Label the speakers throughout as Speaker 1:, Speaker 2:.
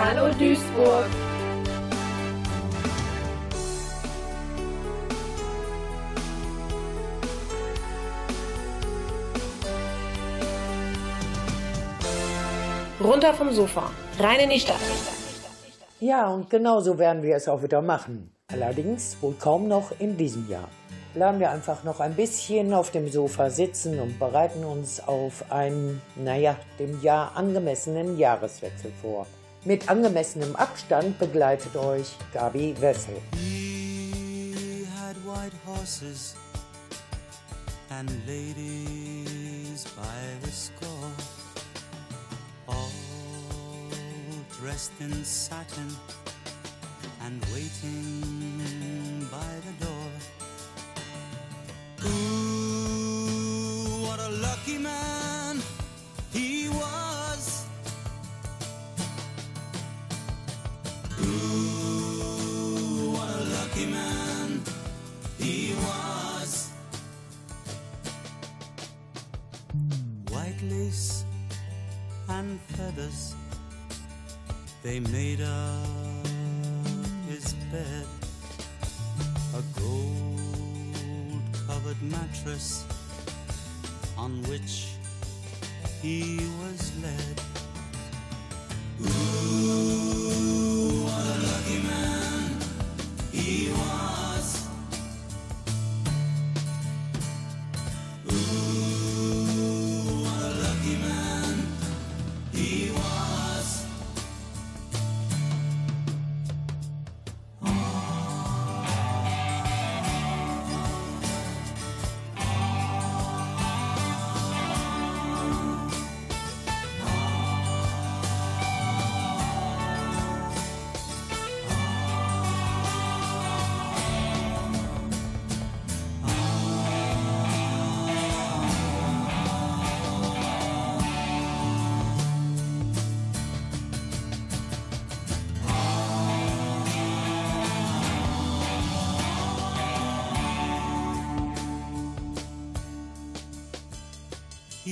Speaker 1: Hallo Duisburg. Runter vom Sofa, rein in die Stadt.
Speaker 2: Ja, und genauso werden wir es auch wieder machen. Allerdings wohl kaum noch in diesem Jahr. Bleiben wir einfach noch ein bisschen auf dem Sofa sitzen und bereiten uns auf einen, naja, dem Jahr angemessenen Jahreswechsel vor. Mit angemessenem Abstand begleitet euch Gabi Wessel. He had white horses and ladies by the score, all dressed in satin and waiting by the door. And feathers, they made up his bed. A gold covered mattress on which he was led. Ooh,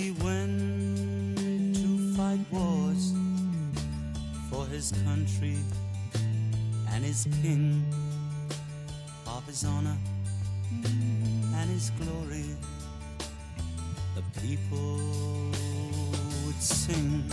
Speaker 2: He went to fight wars for his country and his king, of his honor and his glory. The people would sing.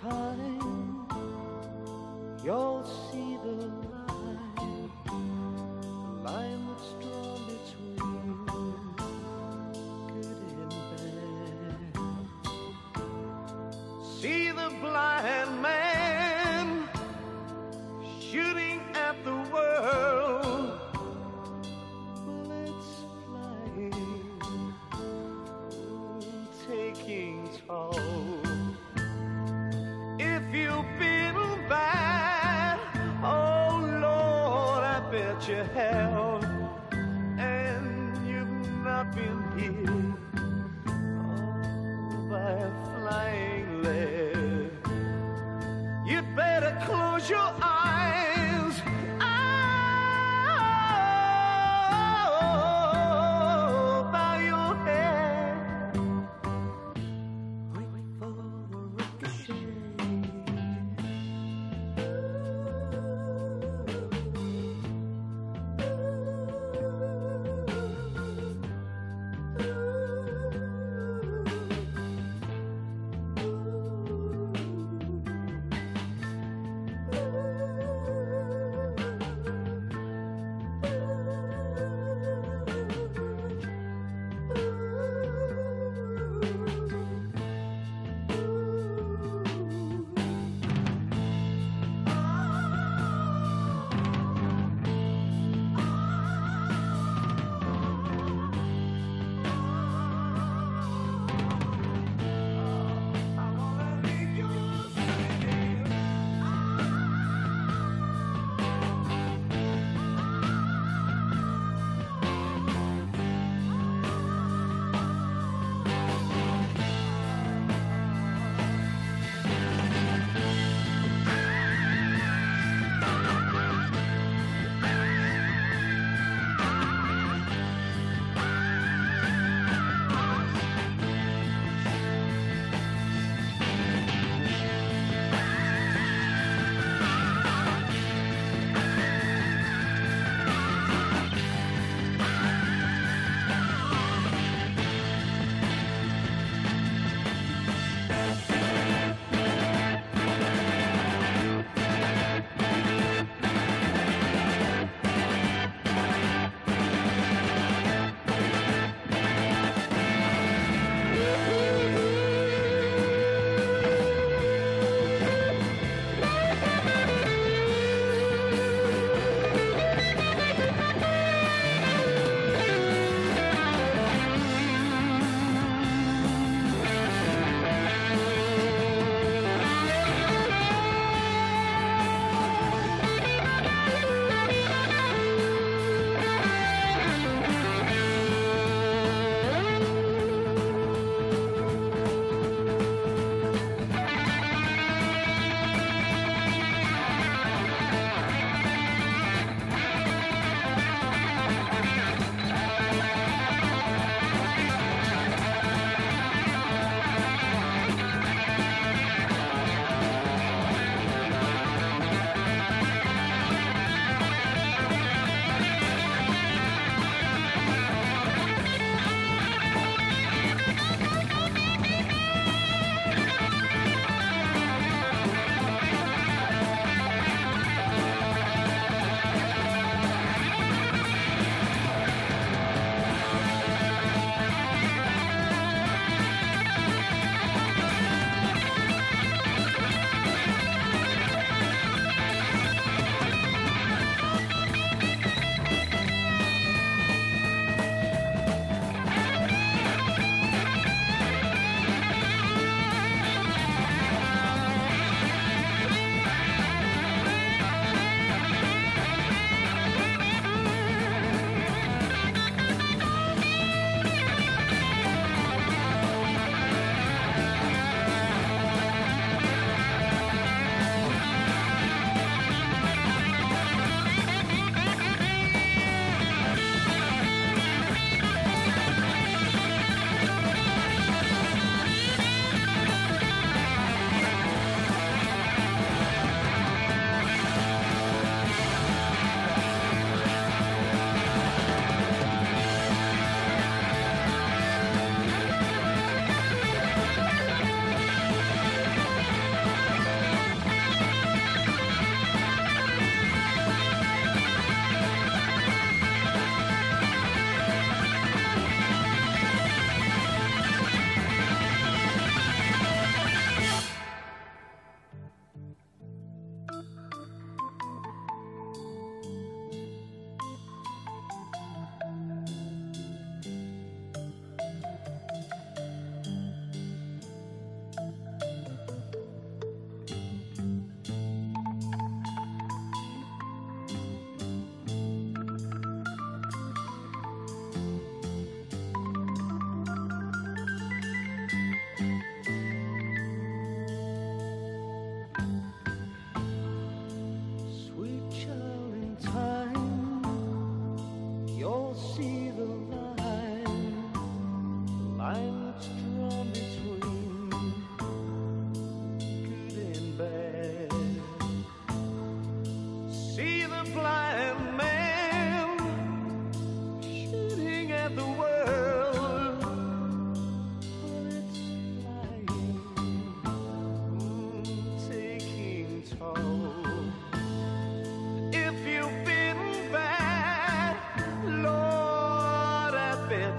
Speaker 3: Time, you'll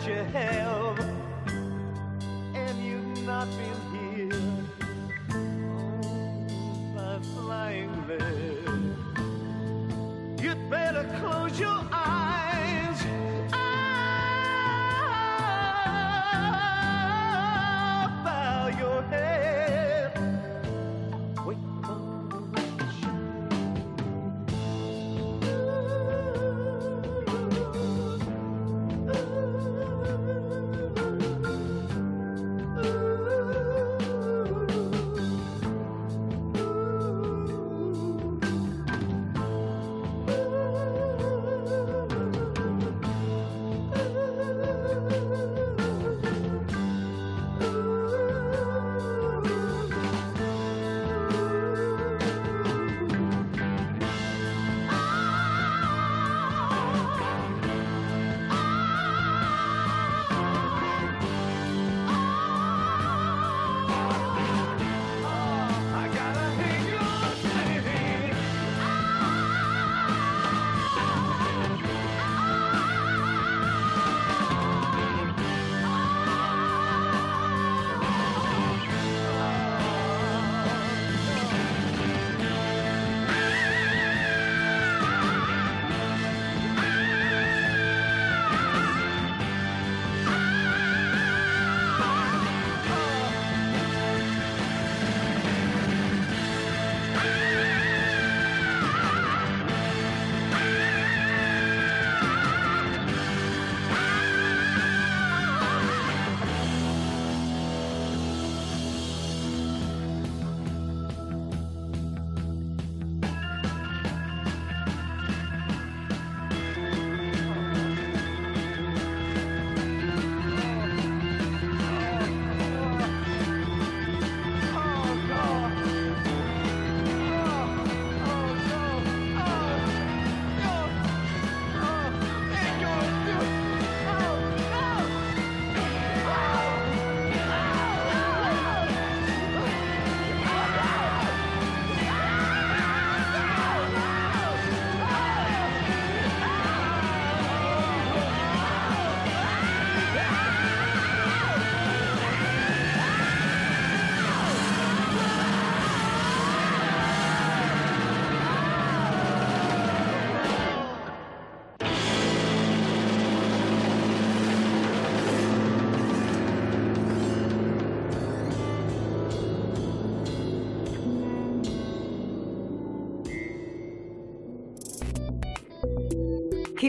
Speaker 3: You have, and you've not been here.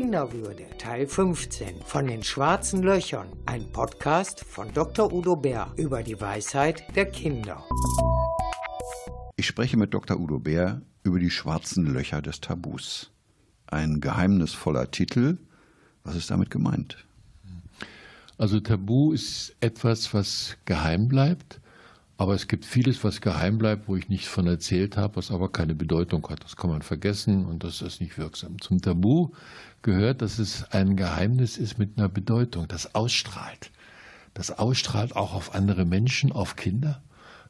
Speaker 4: Kinderwürde, Teil 15 von den schwarzen Löchern. Ein Podcast von Dr. Udo Bär über die Weisheit der Kinder.
Speaker 5: Ich spreche mit Dr. Udo Bär über die schwarzen Löcher des Tabus. Ein geheimnisvoller Titel. Was ist damit gemeint?
Speaker 6: Also Tabu ist etwas, was geheim bleibt, aber es gibt vieles, was geheim bleibt, wo ich nichts von erzählt habe, was aber keine Bedeutung hat. Das kann man vergessen und das ist nicht wirksam. Zum Tabu gehört, dass es ein Geheimnis ist mit einer Bedeutung, das ausstrahlt. Das ausstrahlt auch auf andere Menschen, auf Kinder.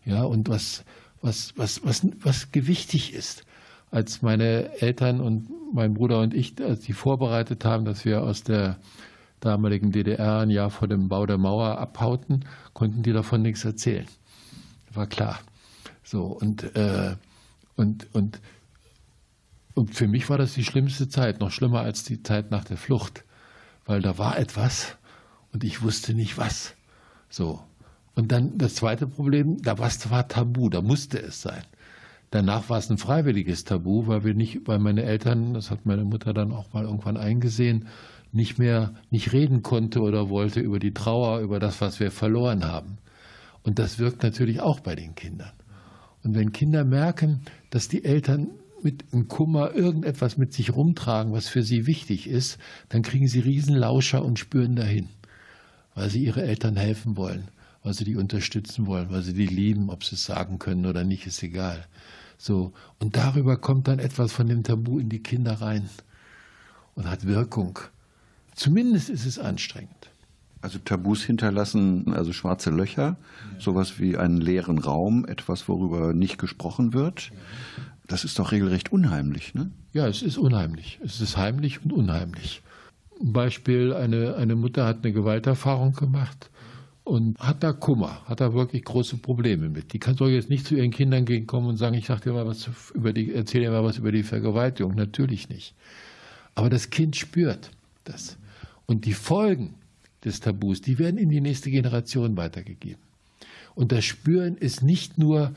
Speaker 6: Ja, und was, was, was, was, was gewichtig ist. Als meine Eltern und mein Bruder und ich, als die vorbereitet haben, dass wir aus der damaligen DDR ein Jahr vor dem Bau der Mauer abhauten, konnten die davon nichts erzählen. War klar. So, und, äh, und, und, und für mich war das die schlimmste Zeit, noch schlimmer als die Zeit nach der Flucht, weil da war etwas und ich wusste nicht was. So. Und dann das zweite Problem, da war Tabu, da musste es sein. Danach war es ein freiwilliges Tabu, weil wir nicht, weil meine Eltern, das hat meine Mutter dann auch mal irgendwann eingesehen, nicht mehr nicht reden konnte oder wollte über die Trauer, über das, was wir verloren haben. Und das wirkt natürlich auch bei den Kindern. Und wenn Kinder merken, dass die Eltern mit einem Kummer irgendetwas mit sich rumtragen, was für sie wichtig ist, dann kriegen sie Riesenlauscher und spüren dahin, weil sie ihre Eltern helfen wollen, weil sie die unterstützen wollen, weil sie die lieben, ob sie es sagen können oder nicht, ist egal. So. Und darüber kommt dann etwas von dem Tabu in die Kinder rein und hat Wirkung. Zumindest ist es anstrengend.
Speaker 5: Also Tabus hinterlassen, also schwarze Löcher, sowas wie einen leeren Raum, etwas, worüber nicht gesprochen wird. Das ist doch regelrecht unheimlich, ne?
Speaker 6: Ja, es ist unheimlich. Es ist heimlich und unheimlich. Ein Beispiel, eine, eine Mutter hat eine Gewalterfahrung gemacht und hat da Kummer, hat da wirklich große Probleme mit. Die kann soll jetzt nicht zu ihren Kindern gehen kommen und sagen, ich sag dir mal was über die, erzähl dir mal was über die Vergewaltigung. Natürlich nicht. Aber das Kind spürt das. Und die Folgen des Tabus, die werden in die nächste Generation weitergegeben. Und das Spüren ist nicht nur,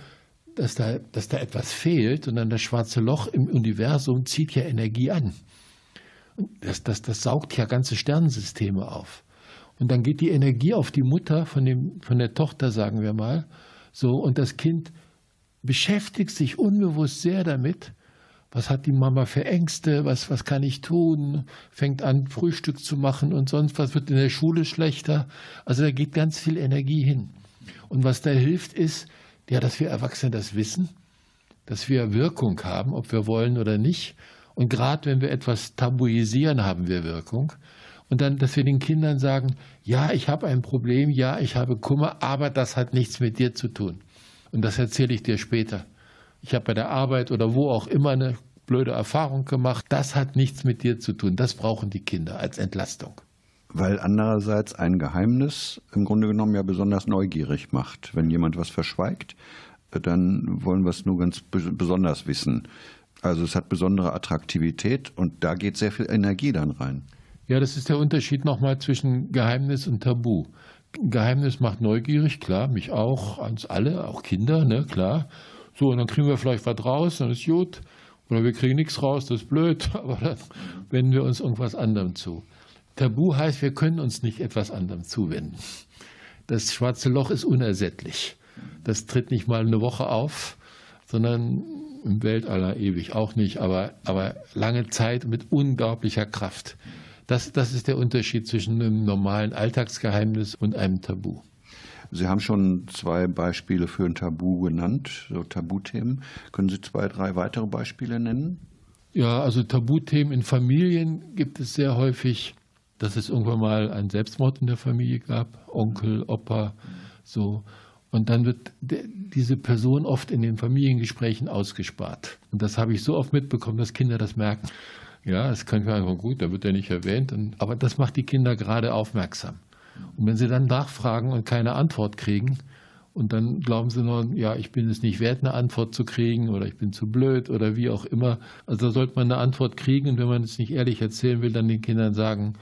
Speaker 6: dass da, dass da etwas fehlt, sondern das schwarze Loch im Universum zieht ja Energie an. Das, das, das saugt ja ganze Sternensysteme auf. Und dann geht die Energie auf die Mutter von, dem, von der Tochter, sagen wir mal, so, und das Kind beschäftigt sich unbewusst sehr damit, was hat die Mama für Ängste, was, was kann ich tun, fängt an, Frühstück zu machen und sonst was, wird in der Schule schlechter. Also da geht ganz viel Energie hin. Und was da hilft, ist, ja, dass wir Erwachsene das wissen, dass wir Wirkung haben, ob wir wollen oder nicht. Und gerade wenn wir etwas tabuisieren, haben wir Wirkung. Und dann, dass wir den Kindern sagen, ja, ich habe ein Problem, ja, ich habe Kummer, aber das hat nichts mit dir zu tun. Und das erzähle ich dir später ich habe bei der Arbeit oder wo auch immer eine blöde Erfahrung gemacht. Das hat nichts mit dir zu tun. Das brauchen die Kinder als Entlastung.
Speaker 5: Weil andererseits ein Geheimnis im Grunde genommen ja besonders neugierig macht. Wenn jemand was verschweigt, dann wollen wir es nur ganz besonders wissen. Also es hat besondere Attraktivität und da geht sehr viel Energie dann rein.
Speaker 6: Ja, das ist der Unterschied nochmal zwischen Geheimnis und Tabu. Geheimnis macht neugierig, klar, mich auch, uns alle, auch Kinder, ne, klar. So, und dann kriegen wir vielleicht was raus, dann ist gut. Oder wir kriegen nichts raus, das ist blöd, aber dann wenden wir uns irgendwas anderem zu. Tabu heißt, wir können uns nicht etwas anderem zuwenden. Das schwarze Loch ist unersättlich. Das tritt nicht mal eine Woche auf, sondern im Weltaller ewig auch nicht, aber, aber lange Zeit mit unglaublicher Kraft. Das, das ist der Unterschied zwischen einem normalen Alltagsgeheimnis und einem Tabu.
Speaker 5: Sie haben schon zwei Beispiele für ein Tabu genannt, so Tabuthemen. Können Sie zwei, drei weitere Beispiele nennen?
Speaker 6: Ja, also Tabuthemen in Familien gibt es sehr häufig, dass es irgendwann mal einen Selbstmord in der Familie gab, Onkel, Opa, so. Und dann wird diese Person oft in den Familiengesprächen ausgespart. Und das habe ich so oft mitbekommen, dass Kinder das merken. Ja, es kann einfach gut, da wird er nicht erwähnt. aber das macht die Kinder gerade aufmerksam. Und wenn sie dann nachfragen und keine Antwort kriegen, und dann glauben sie nur, ja, ich bin es nicht wert, eine Antwort zu kriegen oder ich bin zu blöd oder wie auch immer. Also da sollte man eine Antwort kriegen und wenn man es nicht ehrlich erzählen will, dann den Kindern sagen,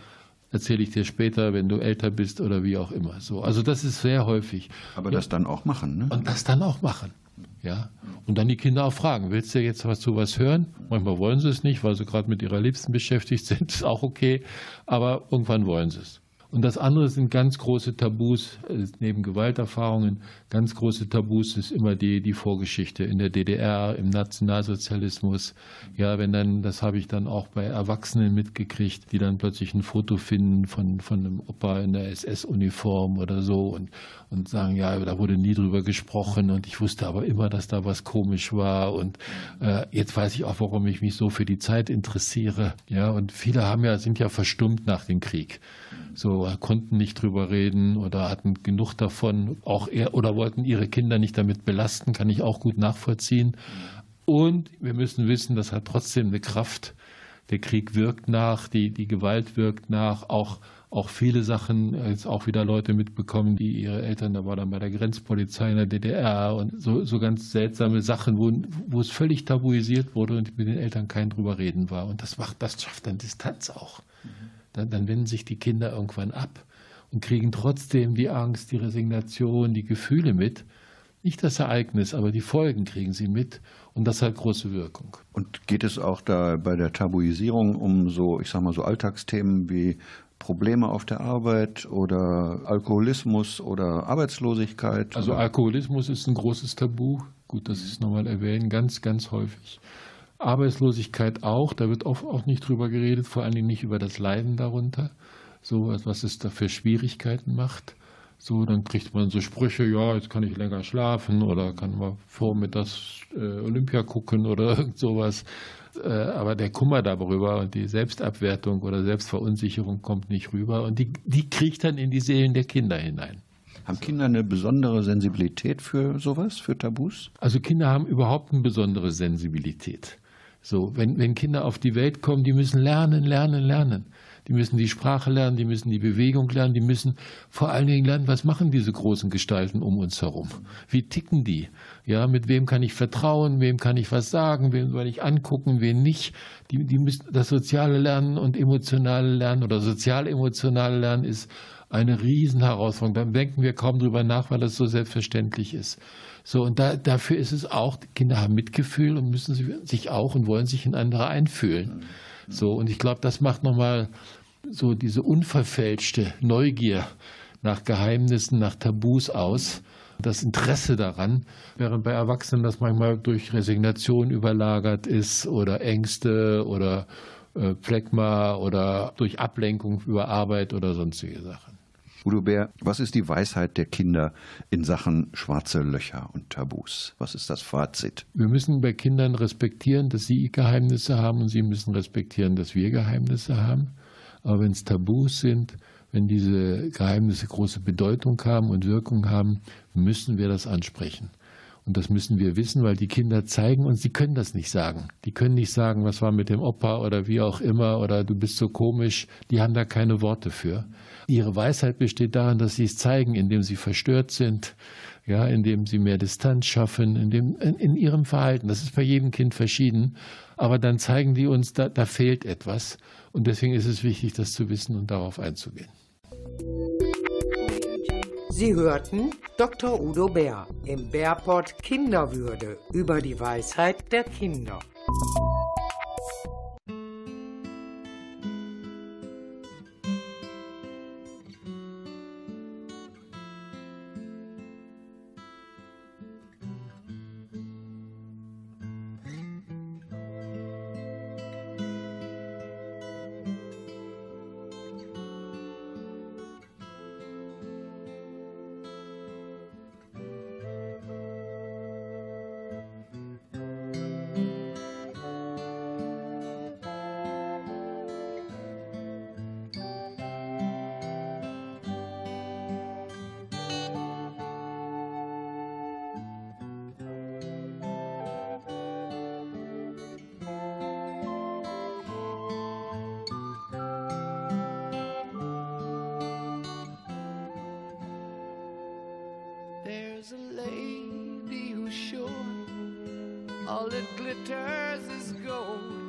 Speaker 6: erzähle ich dir später, wenn du älter bist oder wie auch immer. So, also das ist sehr häufig.
Speaker 5: Aber das dann auch machen, ne?
Speaker 6: Und das dann auch machen. Ja, und dann die Kinder auch fragen, willst du jetzt was zu was hören? Manchmal wollen sie es nicht, weil sie gerade mit ihrer Liebsten beschäftigt sind, ist auch okay, aber irgendwann wollen sie es. Und das andere sind ganz große Tabus, neben Gewalterfahrungen, ganz große Tabus ist immer die, die Vorgeschichte in der DDR, im Nationalsozialismus. Ja, wenn dann, das habe ich dann auch bei Erwachsenen mitgekriegt, die dann plötzlich ein Foto finden von, von einem Opa in der SS-Uniform oder so und, und sagen, ja, da wurde nie drüber gesprochen und ich wusste aber immer, dass da was komisch war und äh, jetzt weiß ich auch, warum ich mich so für die Zeit interessiere. Ja, und viele haben ja, sind ja verstummt nach dem Krieg so konnten nicht drüber reden oder hatten genug davon, auch er, oder wollten ihre Kinder nicht damit belasten, kann ich auch gut nachvollziehen. Und wir müssen wissen, das hat trotzdem eine Kraft. Der Krieg wirkt nach, die, die Gewalt wirkt nach, auch, auch viele Sachen, jetzt auch wieder Leute mitbekommen, die ihre Eltern, da war dann bei der Grenzpolizei in der DDR und so, so ganz seltsame Sachen, wo, wo es völlig tabuisiert wurde und mit den Eltern kein drüber reden war. Und das macht, das schafft dann Distanz auch. Mhm dann, dann wenden sich die Kinder irgendwann ab und kriegen trotzdem die Angst, die Resignation, die Gefühle mit. Nicht das Ereignis, aber die Folgen kriegen sie mit und das hat große Wirkung.
Speaker 5: Und geht es auch da bei der Tabuisierung um so, ich sag mal so Alltagsthemen wie Probleme auf der Arbeit oder Alkoholismus oder Arbeitslosigkeit?
Speaker 6: Also Alkoholismus ist ein großes Tabu. Gut, dass ich es nochmal erwähne, ganz, ganz häufig. Arbeitslosigkeit auch, da wird oft auch nicht drüber geredet, vor allen Dingen nicht über das Leiden darunter, so was es da für Schwierigkeiten macht. So, dann kriegt man so Sprüche, ja, jetzt kann ich länger schlafen oder kann man vormittags äh, Olympia gucken oder irgend sowas. Äh, aber der Kummer darüber und die Selbstabwertung oder Selbstverunsicherung kommt nicht rüber und die, die kriegt dann in die Seelen der Kinder hinein.
Speaker 5: Haben Kinder eine besondere Sensibilität für sowas, für Tabus?
Speaker 6: Also Kinder haben überhaupt eine besondere Sensibilität. So, wenn, wenn Kinder auf die Welt kommen, die müssen lernen, lernen, lernen. Die müssen die Sprache lernen, die müssen die Bewegung lernen, die müssen vor allen Dingen lernen, was machen diese großen Gestalten um uns herum? Wie ticken die? Ja, mit wem kann ich vertrauen? Wem kann ich was sagen? Wem soll ich angucken? Wen nicht? Die, die müssen das soziale Lernen und emotionale Lernen oder sozial-emotionale Lernen ist eine Riesenherausforderung. Da denken wir kaum drüber nach, weil das so selbstverständlich ist. So, und da, dafür ist es auch, Kinder haben Mitgefühl und müssen sich auch und wollen sich in andere einfühlen. So, und ich glaube, das macht nochmal so diese unverfälschte Neugier nach Geheimnissen, nach Tabus aus, das Interesse daran, während bei Erwachsenen das manchmal durch Resignation überlagert ist oder Ängste oder äh, Phlegma oder durch Ablenkung über Arbeit oder sonstige Sachen.
Speaker 5: Udo Bär, was ist die Weisheit der Kinder in Sachen schwarze Löcher und Tabus? Was ist das Fazit?
Speaker 6: Wir müssen bei Kindern respektieren, dass sie Geheimnisse haben und sie müssen respektieren, dass wir Geheimnisse haben. Aber wenn es Tabus sind, wenn diese Geheimnisse große Bedeutung haben und Wirkung haben, müssen wir das ansprechen. Und das müssen wir wissen, weil die Kinder zeigen uns, sie können das nicht sagen. Die können nicht sagen, was war mit dem Opa oder wie auch immer oder du bist so komisch. Die haben da keine Worte für. Ihre Weisheit besteht darin, dass sie es zeigen, indem sie verstört sind, ja, indem sie mehr Distanz schaffen, indem, in, in ihrem Verhalten. Das ist bei jedem Kind verschieden. Aber dann zeigen die uns, da, da fehlt etwas. Und deswegen ist es wichtig, das zu wissen und darauf einzugehen.
Speaker 4: Sie hörten Dr. Udo Bär im Bärport Kinderwürde über die Weisheit der Kinder.
Speaker 3: All it glitters is gold,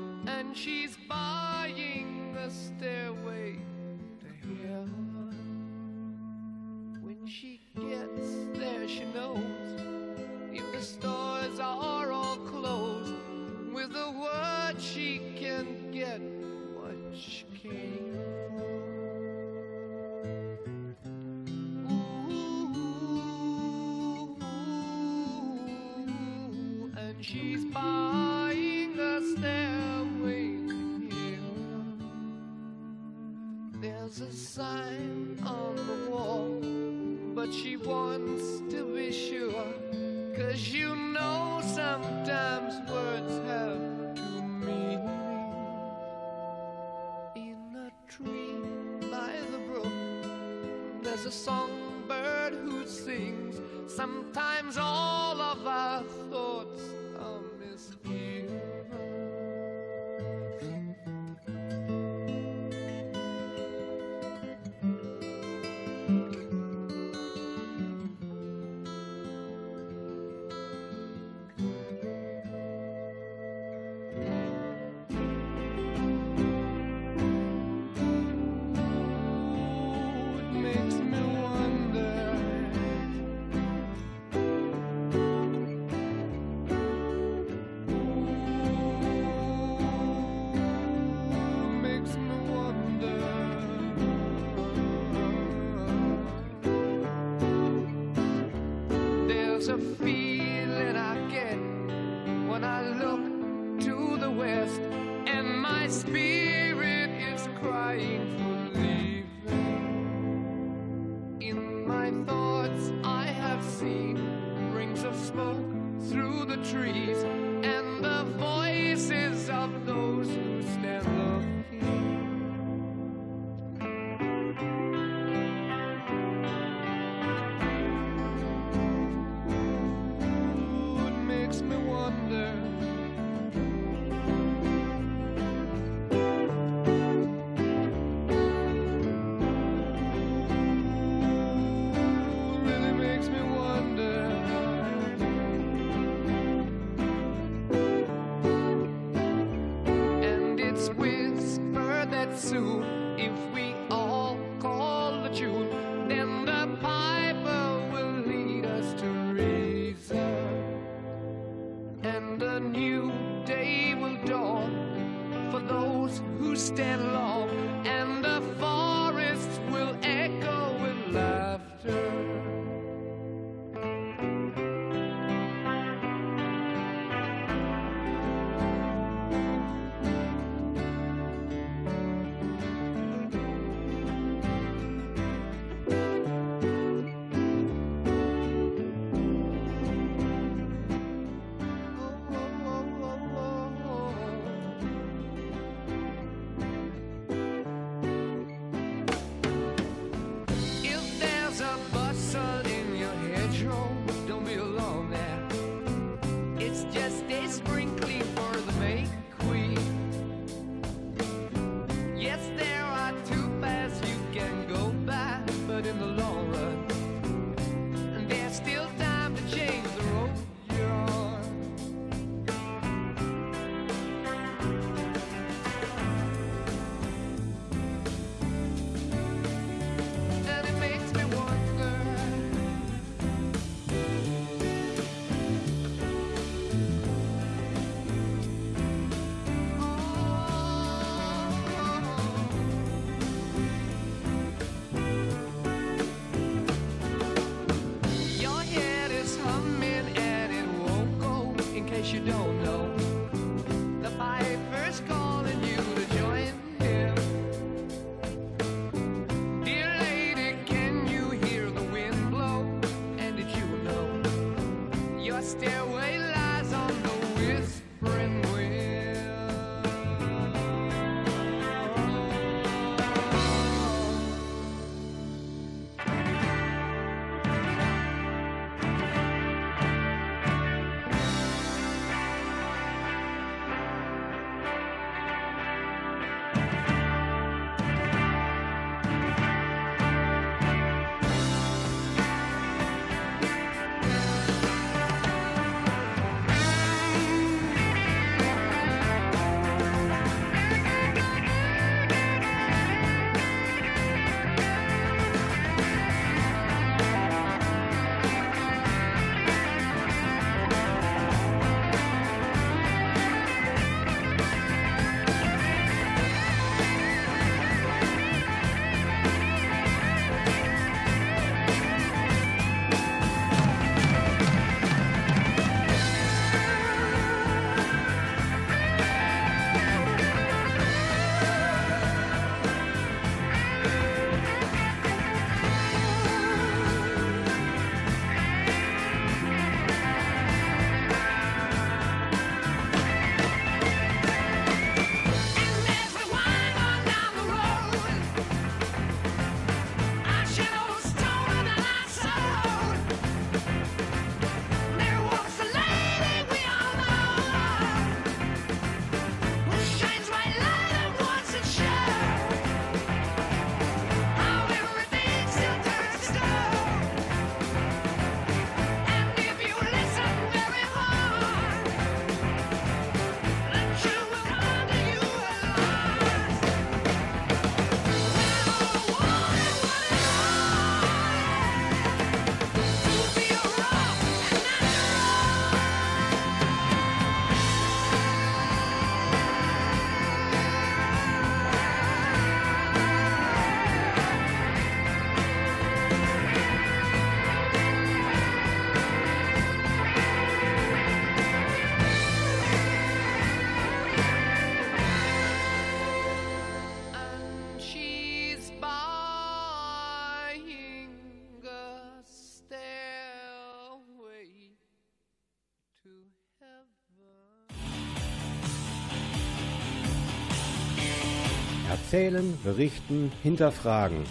Speaker 7: Erzählen, berichten, hinterfragen.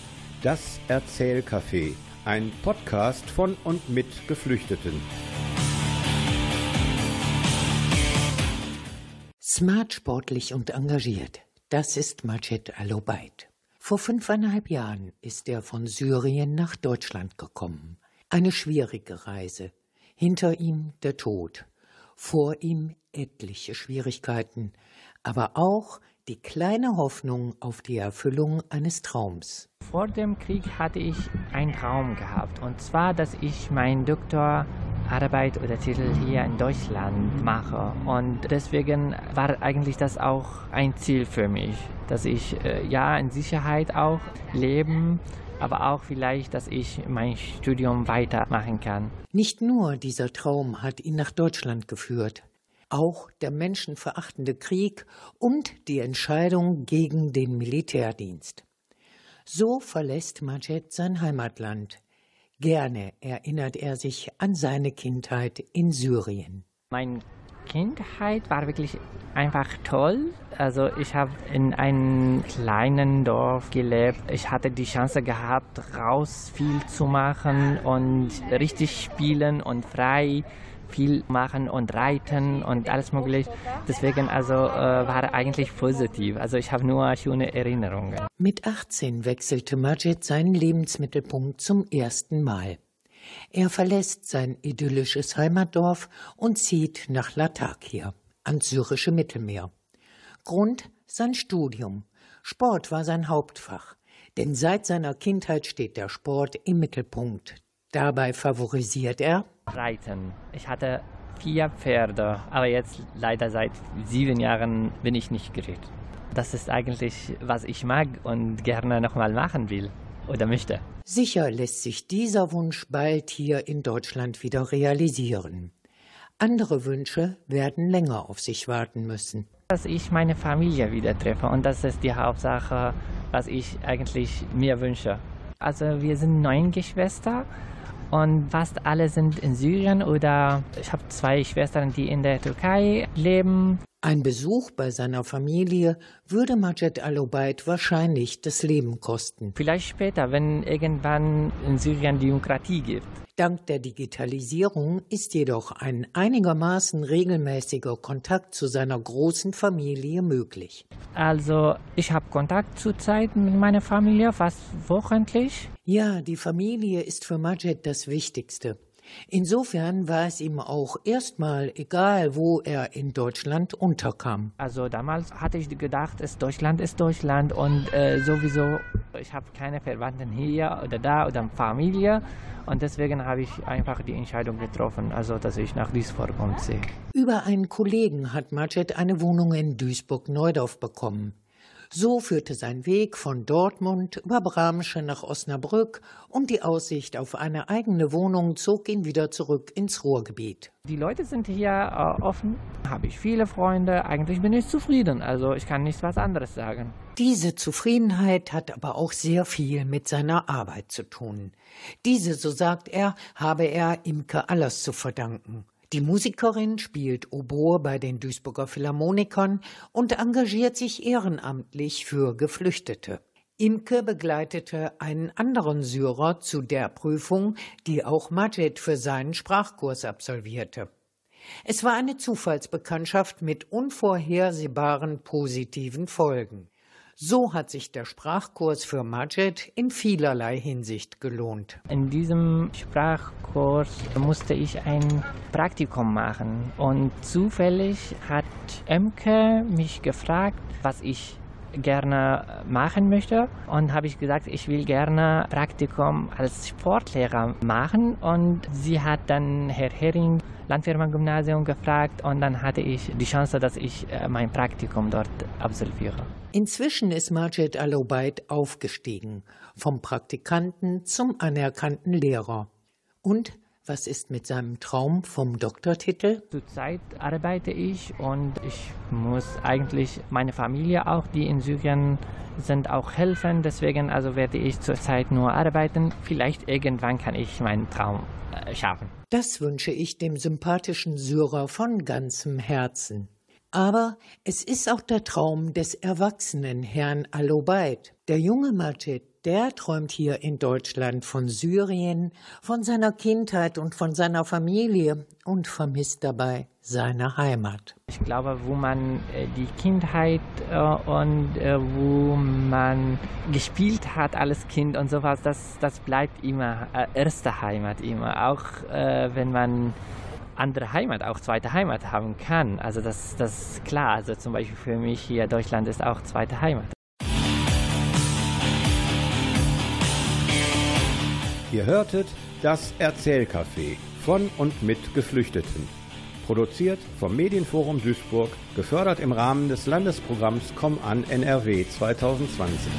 Speaker 7: Das Erzählcafé. Ein Podcast von und mit Geflüchteten.
Speaker 4: Smart, sportlich und engagiert. Das ist Majed Alobait. Vor fünfeinhalb Jahren ist er von Syrien nach Deutschland gekommen. Eine schwierige Reise. Hinter ihm der Tod. Vor ihm etliche Schwierigkeiten, aber auch die kleine Hoffnung auf die Erfüllung eines Traums.
Speaker 8: Vor dem Krieg hatte ich einen Traum gehabt, und zwar, dass ich meinen Doktorarbeit oder Titel hier in Deutschland mache. Und deswegen war eigentlich das auch ein Ziel für mich, dass ich äh, ja in Sicherheit auch leben aber auch vielleicht, dass ich mein Studium weitermachen kann.
Speaker 4: Nicht nur dieser Traum hat ihn nach Deutschland geführt, auch der menschenverachtende Krieg und die Entscheidung gegen den Militärdienst. So verlässt Majed sein Heimatland. Gerne erinnert er sich an seine Kindheit in Syrien.
Speaker 8: Meine Kindheit war wirklich einfach toll. Also ich habe in einem kleinen Dorf gelebt. Ich hatte die Chance gehabt, raus viel zu machen und richtig spielen und frei viel machen und reiten und alles mögliche. Deswegen also äh, war eigentlich positiv. Also ich habe nur schöne Erinnerungen.
Speaker 4: Mit 18 wechselte Majid seinen Lebensmittelpunkt zum ersten Mal. Er verlässt sein idyllisches Heimatdorf und zieht nach Latakia ans syrische Mittelmeer. Grund sein Studium. Sport war sein Hauptfach, denn seit seiner Kindheit steht der Sport im Mittelpunkt. Dabei favorisiert er
Speaker 8: Reiten. Ich hatte vier Pferde, aber jetzt leider seit sieben Jahren bin ich nicht geritten. Das ist eigentlich, was ich mag und gerne nochmal machen will oder möchte.
Speaker 4: Sicher lässt sich dieser Wunsch bald hier in Deutschland wieder realisieren. Andere Wünsche werden länger auf sich warten müssen.
Speaker 8: Dass ich meine Familie wieder treffe und das ist die Hauptsache, was ich eigentlich mir wünsche. Also wir sind neun Geschwister und fast alle sind in Syrien oder ich habe zwei Schwestern, die in der Türkei leben.
Speaker 4: Ein Besuch bei seiner Familie würde Majed Al-Obaid wahrscheinlich das Leben kosten.
Speaker 8: Vielleicht später, wenn irgendwann in Syrien Demokratie gibt.
Speaker 4: Dank der Digitalisierung ist jedoch ein einigermaßen regelmäßiger Kontakt zu seiner großen Familie möglich.
Speaker 8: Also ich habe Kontakt zurzeit mit meiner Familie fast wochentlich.
Speaker 4: Ja, die Familie ist für Majed das Wichtigste. Insofern war es ihm auch erstmal egal, wo er in Deutschland unterkam.
Speaker 8: Also damals hatte ich gedacht, es Deutschland ist Deutschland und äh, sowieso, ich habe keine Verwandten hier oder da oder Familie und deswegen habe ich einfach die Entscheidung getroffen, also dass ich nach Duisburg umziehe.
Speaker 4: Über einen Kollegen hat Majed eine Wohnung in Duisburg-Neudorf bekommen. So führte sein Weg von Dortmund über Bramsche nach Osnabrück und die Aussicht auf eine eigene Wohnung zog ihn wieder zurück ins Ruhrgebiet.
Speaker 8: Die Leute sind hier äh, offen, habe ich viele Freunde, eigentlich bin ich zufrieden, also ich kann nichts was anderes sagen.
Speaker 4: Diese Zufriedenheit hat aber auch sehr viel mit seiner Arbeit zu tun. Diese, so sagt er, habe er Imke Allers zu verdanken. Die Musikerin spielt Oboe bei den Duisburger Philharmonikern und engagiert sich ehrenamtlich für Geflüchtete. Imke begleitete einen anderen Syrer zu der Prüfung, die auch Majed für seinen Sprachkurs absolvierte. Es war eine Zufallsbekanntschaft mit unvorhersehbaren positiven Folgen. So hat sich der Sprachkurs für Majed in vielerlei Hinsicht gelohnt.
Speaker 8: In diesem Sprachkurs musste ich ein Praktikum machen und zufällig hat Emke mich gefragt, was ich gerne machen möchte und habe ich gesagt, ich will gerne Praktikum als Sportlehrer machen und sie hat dann Herr Hering Landwirtmann-Gymnasium gefragt und dann hatte ich die Chance, dass ich äh, mein Praktikum dort absolviere.
Speaker 4: Inzwischen ist Majed Al-Obaid aufgestiegen, vom Praktikanten zum anerkannten Lehrer. Und was ist mit seinem Traum vom Doktortitel?
Speaker 8: Zurzeit arbeite ich und ich muss eigentlich meine Familie auch, die in Syrien sind, auch helfen. Deswegen also werde ich zurzeit nur arbeiten. Vielleicht irgendwann kann ich meinen Traum äh, schaffen.
Speaker 4: Das wünsche ich dem sympathischen Syrer von ganzem Herzen. Aber es ist auch der Traum des erwachsenen Herrn Alobait. Der junge Majid, der träumt hier in Deutschland von Syrien, von seiner Kindheit und von seiner Familie und vermisst dabei seine Heimat.
Speaker 8: Ich glaube, wo man äh, die Kindheit äh, und äh, wo man gespielt hat als Kind und sowas, das, das bleibt immer erste Heimat immer. Auch wenn man andere Heimat, auch zweite Heimat haben kann. Also das, das ist klar. Also zum Beispiel für mich hier Deutschland ist auch zweite Heimat.
Speaker 7: Ihr hörtet das Erzählcafé von und mit Geflüchteten. Produziert vom Medienforum Duisburg, gefördert im Rahmen des Landesprogramms Komm an NRW 2020.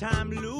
Speaker 9: the all-time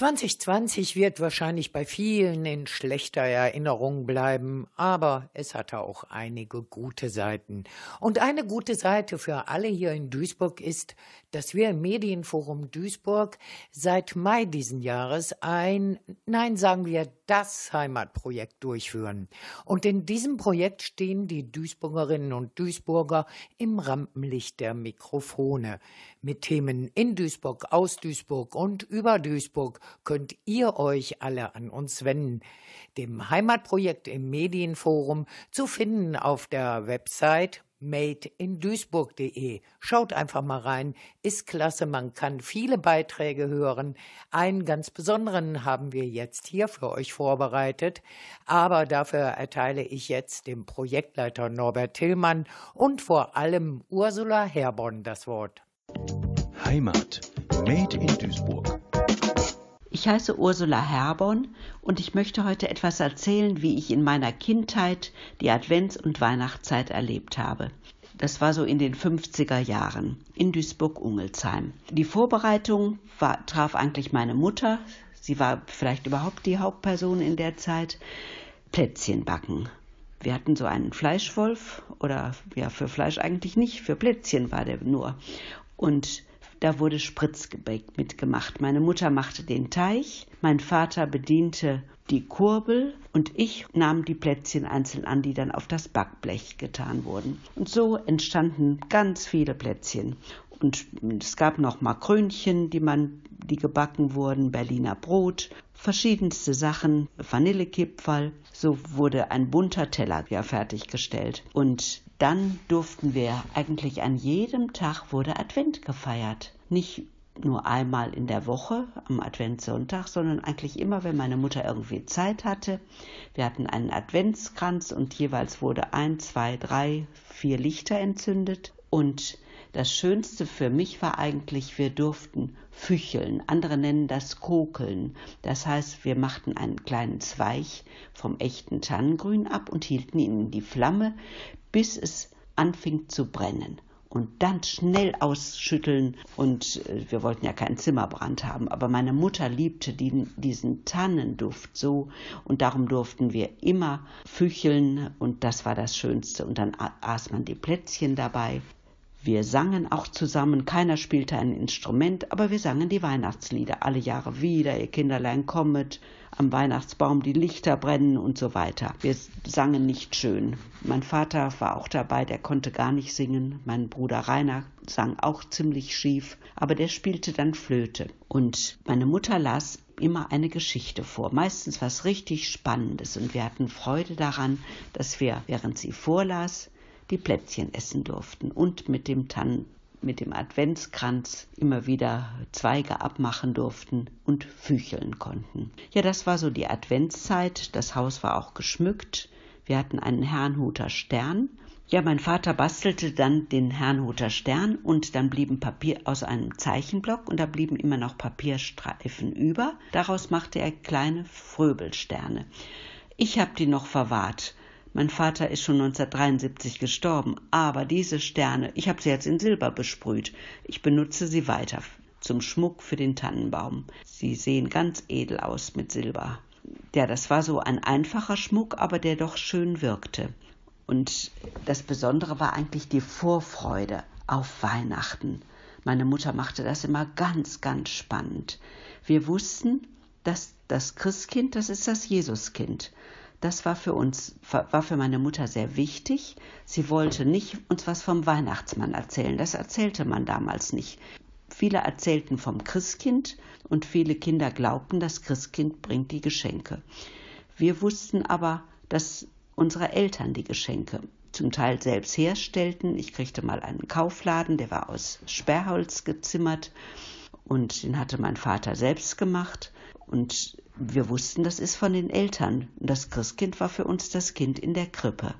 Speaker 4: 2020 wird wahrscheinlich bei vielen in schlechter Erinnerung bleiben, aber es hatte auch einige gute Seiten. Und eine gute Seite für alle hier in Duisburg ist, dass wir im Medienforum Duisburg seit Mai diesen Jahres ein, nein, sagen wir, das Heimatprojekt durchführen. Und in diesem Projekt stehen die Duisburgerinnen und Duisburger im Rampenlicht der Mikrofone. Mit Themen in Duisburg, aus Duisburg und über Duisburg könnt ihr euch alle an uns wenden. Dem Heimatprojekt im Medienforum zu finden auf der Website madeindduisburg.de. Schaut einfach mal rein, ist klasse, man kann viele Beiträge hören. Einen ganz besonderen haben wir jetzt hier für euch vorbereitet, aber dafür erteile ich jetzt dem Projektleiter Norbert Tillmann und vor allem Ursula Herborn das Wort.
Speaker 10: Heimat. Made in Duisburg.
Speaker 11: Ich heiße Ursula Herborn und ich möchte heute etwas erzählen, wie ich in meiner Kindheit die Advents- und Weihnachtszeit erlebt habe. Das war so in den 50er Jahren in Duisburg-Ungelsheim. Die Vorbereitung war, traf eigentlich meine Mutter. Sie war vielleicht überhaupt die Hauptperson in der Zeit. Plätzchen backen. Wir hatten so einen Fleischwolf oder ja, für Fleisch eigentlich nicht, für Plätzchen war der nur. Und da wurde Spritzgebäck mitgemacht. Meine Mutter machte den Teig, mein Vater bediente die Kurbel und ich nahm die Plätzchen einzeln an, die dann auf das Backblech getan wurden. Und so entstanden ganz viele Plätzchen. Und es gab noch Makrönchen, die man, die gebacken wurden, Berliner Brot, verschiedenste Sachen, Vanillekipferl. So wurde ein bunter Teller ja fertiggestellt. Und dann durften wir eigentlich an jedem Tag wurde Advent gefeiert. Nicht nur einmal in der Woche am Adventssonntag, sondern eigentlich immer, wenn meine Mutter irgendwie Zeit hatte. Wir hatten einen Adventskranz und jeweils wurde ein, zwei, drei, vier Lichter entzündet. Und das Schönste für mich war eigentlich, wir durften fücheln. Andere nennen das Kokeln. Das heißt, wir machten einen kleinen Zweig vom echten Tannengrün ab und hielten ihn in die Flamme, bis es anfing zu brennen und dann schnell ausschütteln. Und äh, wir wollten ja keinen Zimmerbrand haben, aber meine Mutter liebte die, diesen Tannenduft so und darum durften wir immer fücheln und das war das Schönste. Und dann aß man die Plätzchen dabei. Wir sangen auch zusammen, keiner spielte ein Instrument, aber wir sangen die Weihnachtslieder alle Jahre wieder, ihr Kinderlein kommet, am Weihnachtsbaum die Lichter brennen und so weiter. Wir sangen nicht schön. Mein Vater war auch dabei, der konnte gar nicht singen. Mein Bruder Rainer sang auch ziemlich schief, aber der spielte dann Flöte. Und meine Mutter las immer eine Geschichte vor, meistens was richtig Spannendes. Und wir hatten Freude daran, dass wir, während sie vorlas, die Plätzchen essen durften und mit dem Tannen mit dem Adventskranz immer wieder Zweige abmachen durften und fücheln konnten. Ja, das war so die Adventszeit. Das Haus war auch geschmückt. Wir hatten einen Herrnhuter Stern. Ja, mein Vater bastelte dann den Herrnhuter Stern und dann blieben Papier aus einem Zeichenblock und da blieben immer noch Papierstreifen über. Daraus machte er kleine Fröbelsterne. Ich habe die noch verwahrt mein Vater ist schon 1973 gestorben, aber diese Sterne, ich habe sie jetzt in Silber besprüht. Ich benutze sie weiter zum Schmuck für den Tannenbaum. Sie sehen ganz edel aus mit Silber. Ja, das war so ein einfacher Schmuck, aber der doch schön wirkte. Und das Besondere war eigentlich die Vorfreude auf Weihnachten. Meine Mutter machte das immer ganz, ganz spannend. Wir wussten, dass das Christkind, das ist das Jesuskind. Das war für uns, war für meine Mutter sehr wichtig. Sie wollte nicht uns was vom Weihnachtsmann erzählen. Das erzählte man damals nicht. Viele erzählten vom Christkind und viele Kinder glaubten, das Christkind bringt die Geschenke. Wir wussten aber, dass unsere Eltern die Geschenke zum Teil selbst herstellten. Ich kriegte mal einen Kaufladen, der war aus Sperrholz gezimmert und den hatte mein Vater selbst gemacht. Und wir wussten, das ist von den Eltern. Das Christkind war für uns das Kind in der Krippe.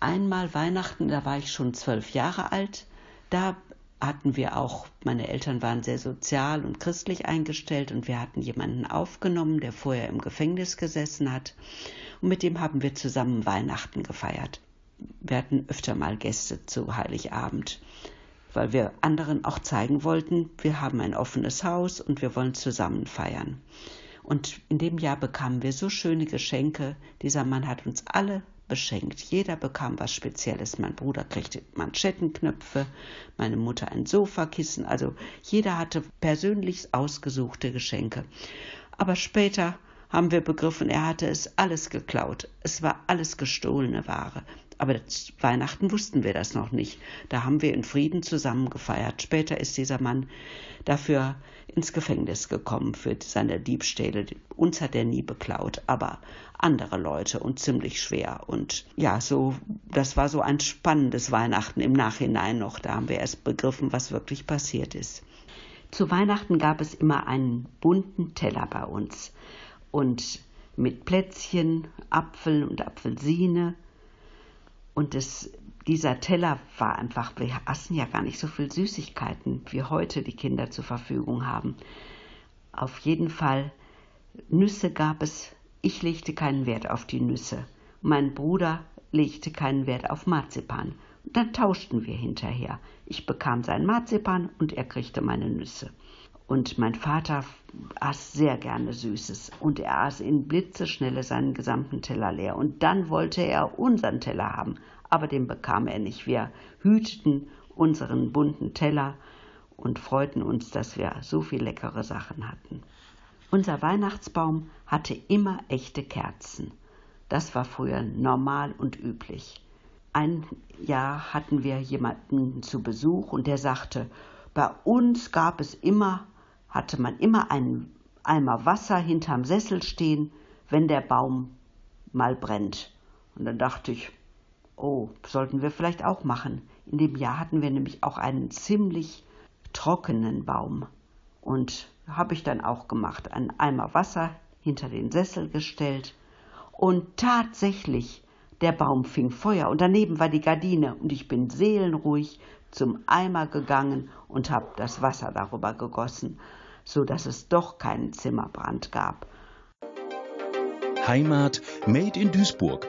Speaker 11: Einmal Weihnachten, da war ich schon zwölf Jahre alt, da hatten wir auch, meine Eltern waren sehr sozial und christlich eingestellt und wir hatten jemanden aufgenommen, der vorher im Gefängnis gesessen hat. Und mit dem haben wir zusammen Weihnachten gefeiert. Wir hatten öfter mal Gäste zu Heiligabend, weil wir anderen auch zeigen wollten, wir haben ein offenes Haus und wir wollen zusammen feiern. Und in dem Jahr bekamen wir so schöne Geschenke. Dieser Mann hat uns alle beschenkt. Jeder bekam was Spezielles. Mein Bruder kriegte Manschettenknöpfe, meine Mutter ein Sofakissen. Also jeder hatte persönlich ausgesuchte Geschenke. Aber später haben wir begriffen, er hatte es alles geklaut. Es war alles gestohlene Ware. Aber Weihnachten wussten wir das noch nicht. Da haben wir in Frieden zusammen gefeiert. Später ist dieser Mann dafür ins Gefängnis gekommen für seine Diebstähle. Uns hat er nie beklaut, aber andere Leute und ziemlich schwer. Und ja, so, das war so ein spannendes Weihnachten im Nachhinein noch. Da haben wir erst begriffen, was wirklich passiert ist. Zu Weihnachten gab es immer einen bunten Teller bei uns und mit Plätzchen, Apfel und Apfelsine. Und das, dieser Teller war einfach, wir aßen ja gar nicht so viel Süßigkeiten, wie heute die Kinder zur Verfügung haben. Auf jeden Fall, Nüsse gab es. Ich legte keinen Wert auf die Nüsse. Mein Bruder legte keinen Wert auf Marzipan. Und dann tauschten wir hinterher. Ich bekam sein Marzipan und er kriegte meine Nüsse. Und mein Vater aß sehr gerne Süßes und er aß in Blitzeschnelle seinen gesamten Teller leer. Und dann wollte er unseren Teller haben, aber den bekam er nicht. Wir hüteten unseren bunten Teller und freuten uns, dass wir so viel leckere Sachen hatten. Unser Weihnachtsbaum hatte immer echte Kerzen. Das war früher normal und üblich. Ein Jahr hatten wir jemanden zu Besuch und der sagte, bei uns gab es immer hatte man immer einen Eimer Wasser hinterm Sessel stehen, wenn der Baum mal brennt. Und dann dachte ich, oh, sollten wir vielleicht auch machen. In dem Jahr hatten wir nämlich auch einen ziemlich trockenen Baum. Und habe ich dann auch gemacht, einen Eimer Wasser hinter den Sessel gestellt. Und tatsächlich, der Baum fing Feuer und daneben war die Gardine und ich bin seelenruhig zum Eimer gegangen und habe das Wasser darüber gegossen so dass es doch keinen Zimmerbrand gab.
Speaker 10: Heimat Made in Duisburg,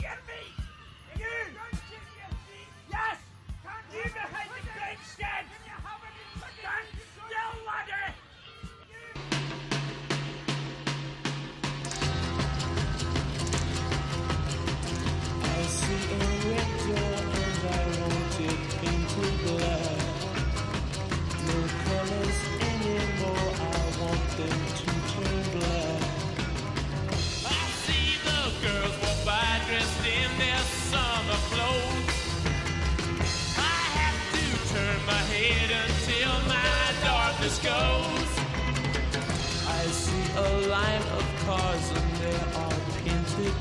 Speaker 10: Yeah.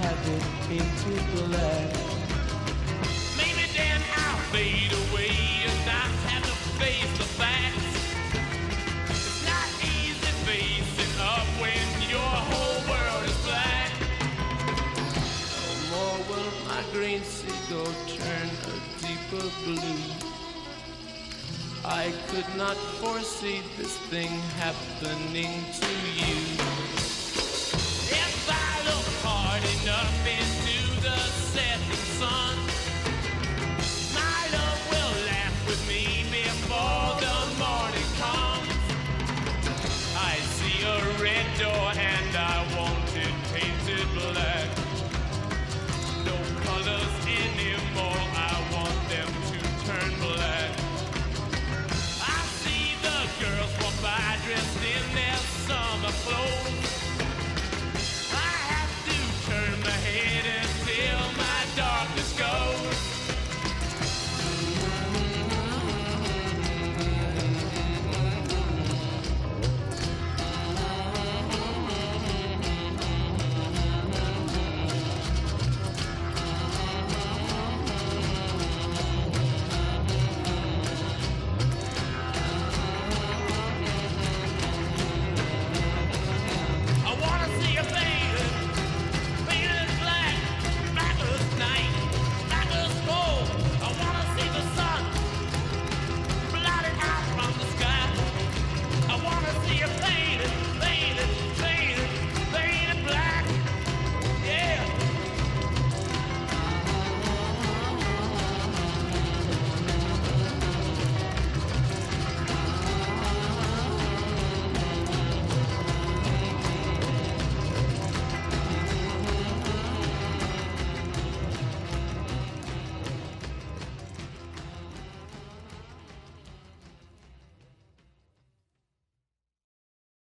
Speaker 12: I have it into black. Maybe then I'll fade away and not have to face the facts. It's not easy facing up when your whole world is black. No more will my green seagull turn a deeper blue. I could not foresee this thing happening to you.